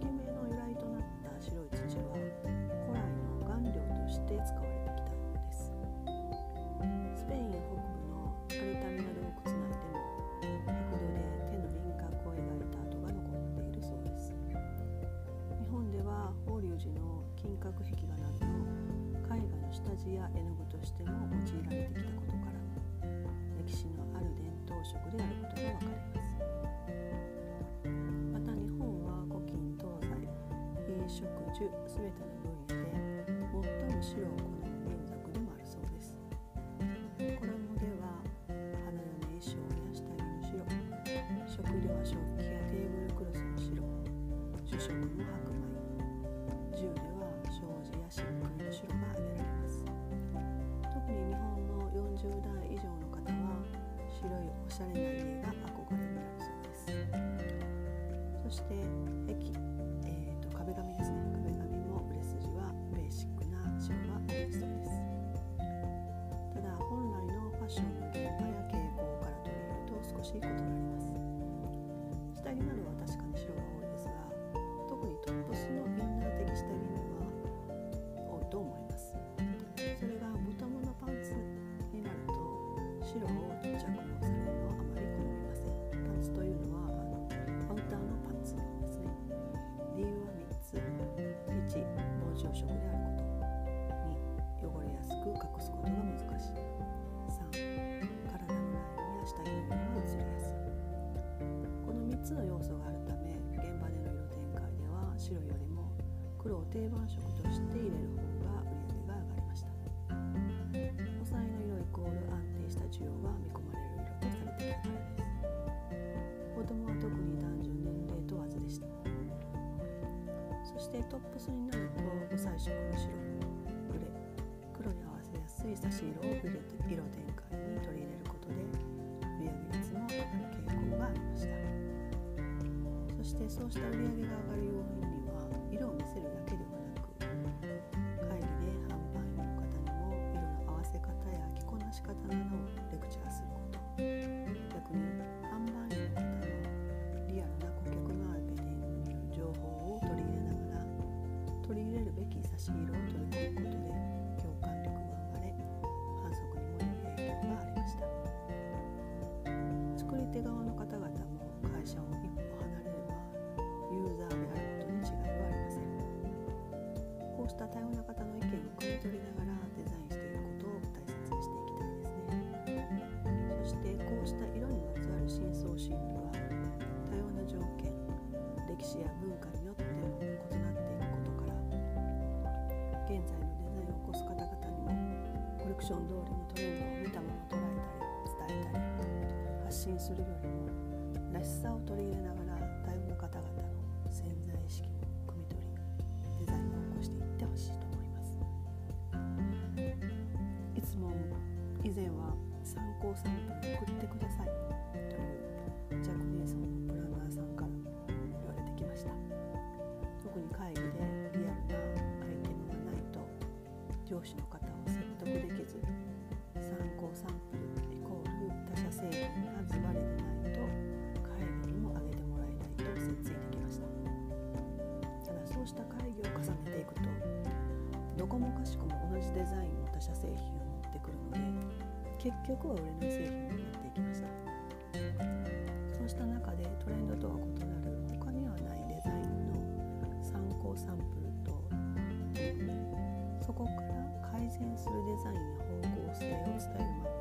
この色名の由来となった白い土は古来の顔料として使われてきたものです。スペイン北部のアルタミラ洞窟内でも白土で手の輪郭を描いた跡が残っているそうです日本では法隆寺の金閣壁画などの絵画の下地や絵の具としても用いられてきたことからべての分野で最も白を好む民族でもあるそうです。衣では花の名衣装や下着の白食料は食器やテーブルクロスの白主食の白米銃では障子や漆喰の白が挙げられます。特に日本の40代以上の方は白いおしゃれな家が憧れになるそうです。そして駅、えー、と壁紙ですね。下着などは確かに白が多いですが特にトップスのインナー的下着には多いと思います？それがボトムのパンツになると白を着用されるのはあまり好みません。パンツというのはあのアウターのパンツですね。理由は3つ。1防潮色であること。2汚れやすく隠すことが難しい。つの要素があるため現場での色展開では白よりも黒を定番色として入れる方が売り上げが上がりました。抑えの色イコール安定した需要が見込まれる色とされていたからです。子供は特に男女年齢問わずでした。そしてトップスになると無彩色の白グレー黒に合わせやすい差し色を入れて色展してそうした売り上げが上がる要因には色を見せるだけではなくた多様な方の意見を汲み取りながらデザインしていくことを大切にしていきたいですね。そしてこうした色にまつわる深層心理は多様な条件歴史や文化によっても異なっていくことから現在のデザインを起こす方々にもコレクション通りのトレンドを見たまま捉えたり伝えたり発信するよりもらしさを取り入れながらしいと思います。いつも以前は参考サンプルを送ってください。という若年層のプランナーさんから言われてきました。特に会議でリアルなアイテムがないと上司の方を説得できず参考サンプルイコール他社製品がズバリでないと会議にも上げてもらえないと説いてきました。ただそうした会デザインの他社製品を持ってくるので結局は売れない製品になっていきました。そうした中でトレンドとは異なる他にはないデザインの参考サンプルとそこから改善するデザインや方向性を伝えるマッ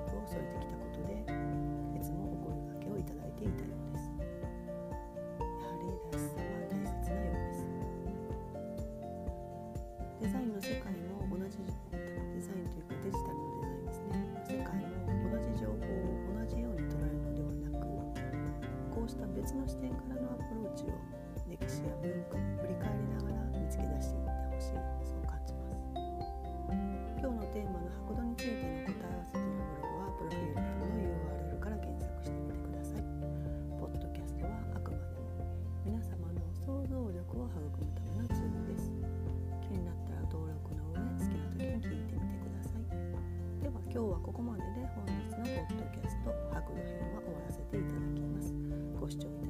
を育むためのツールです。気になったら登録の上好きな時に聞いてみてください。では今日はここまでで本日のポッドキャスト「白の編」は終わらせていただきます。ご視聴